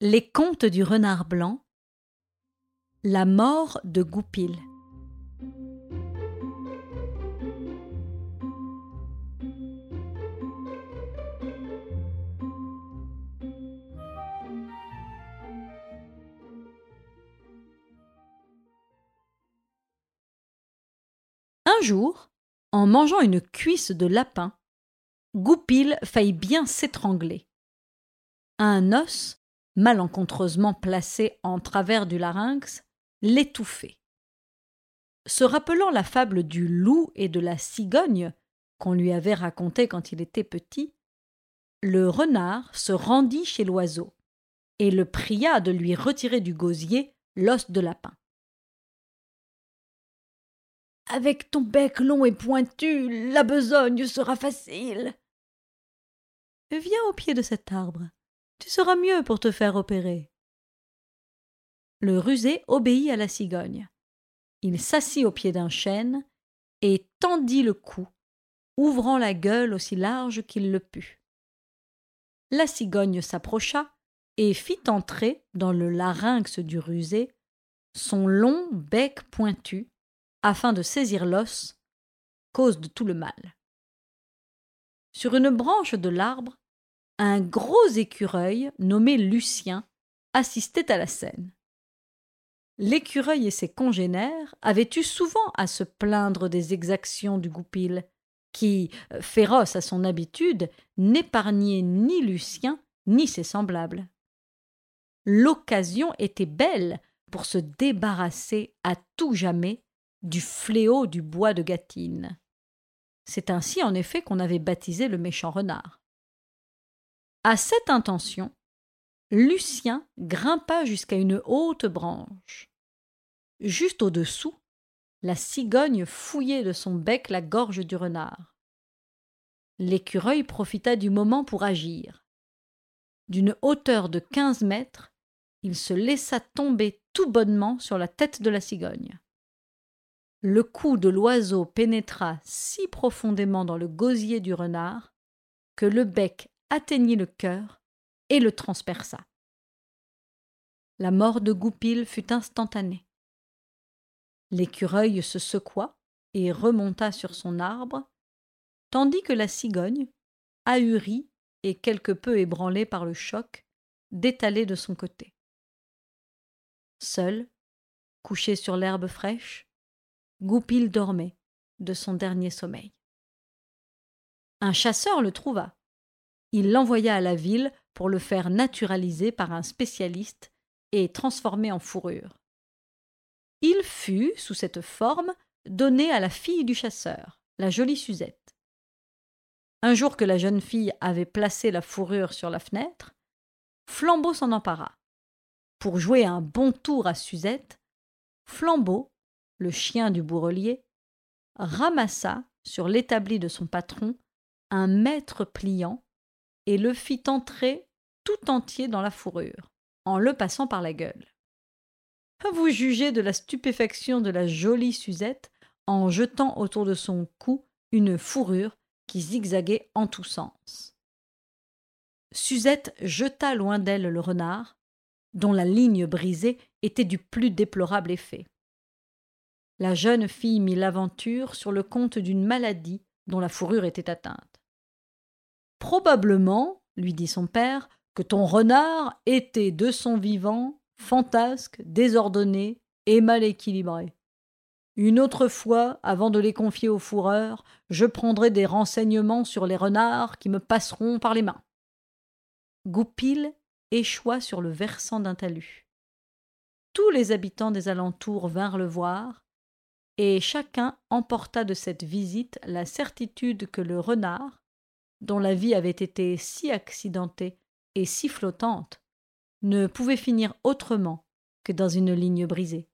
Les contes du renard blanc La mort de Goupil Un jour, en mangeant une cuisse de lapin, Goupil faillit bien s'étrangler. Un os malencontreusement placé en travers du larynx, l'étouffait. Se rappelant la fable du loup et de la cigogne qu'on lui avait racontée quand il était petit, le renard se rendit chez l'oiseau et le pria de lui retirer du gosier l'os de lapin. Avec ton bec long et pointu, la besogne sera facile. Viens au pied de cet arbre, tu seras mieux pour te faire opérer. Le rusé obéit à la cigogne. Il s'assit au pied d'un chêne et tendit le cou, ouvrant la gueule aussi large qu'il le put. La cigogne s'approcha et fit entrer dans le larynx du rusé son long bec pointu afin de saisir l'os, cause de tout le mal. Sur une branche de l'arbre, un gros écureuil nommé Lucien assistait à la scène. L'écureuil et ses congénères avaient eu souvent à se plaindre des exactions du goupil, qui, féroce à son habitude, n'épargnait ni Lucien ni ses semblables. L'occasion était belle pour se débarrasser à tout jamais du fléau du bois de Gâtine. C'est ainsi en effet qu'on avait baptisé le méchant renard. À cette intention, Lucien grimpa jusqu'à une haute branche. Juste au-dessous, la cigogne fouillait de son bec la gorge du renard. L'écureuil profita du moment pour agir. D'une hauteur de quinze mètres, il se laissa tomber tout bonnement sur la tête de la cigogne. Le coup de l'oiseau pénétra si profondément dans le gosier du renard que le bec atteignit le cœur et le transperça. La mort de Goupil fut instantanée. L'écureuil se secoua et remonta sur son arbre, tandis que la cigogne, ahurie et quelque peu ébranlée par le choc, détalait de son côté. Seul, couché sur l'herbe fraîche, Goupil dormait de son dernier sommeil. Un chasseur le trouva il l'envoya à la ville pour le faire naturaliser par un spécialiste et transformer en fourrure. Il fut, sous cette forme, donné à la fille du chasseur, la jolie Suzette. Un jour que la jeune fille avait placé la fourrure sur la fenêtre, Flambeau s'en empara. Pour jouer un bon tour à Suzette, Flambeau, le chien du bourrelier, ramassa sur l'établi de son patron un maître pliant et le fit entrer tout entier dans la fourrure, en le passant par la gueule. Vous jugez de la stupéfaction de la jolie Suzette en jetant autour de son cou une fourrure qui zigzaguait en tous sens. Suzette jeta loin d'elle le renard, dont la ligne brisée était du plus déplorable effet. La jeune fille mit l'aventure sur le compte d'une maladie dont la fourrure était atteinte. Probablement, lui dit son père, que ton renard était de son vivant fantasque, désordonné et mal équilibré. Une autre fois, avant de les confier au fourreur, je prendrai des renseignements sur les renards qui me passeront par les mains. Goupil échoua sur le versant d'un talus. Tous les habitants des alentours vinrent le voir, et chacun emporta de cette visite la certitude que le renard, dont la vie avait été si accidentée et si flottante, ne pouvait finir autrement que dans une ligne brisée.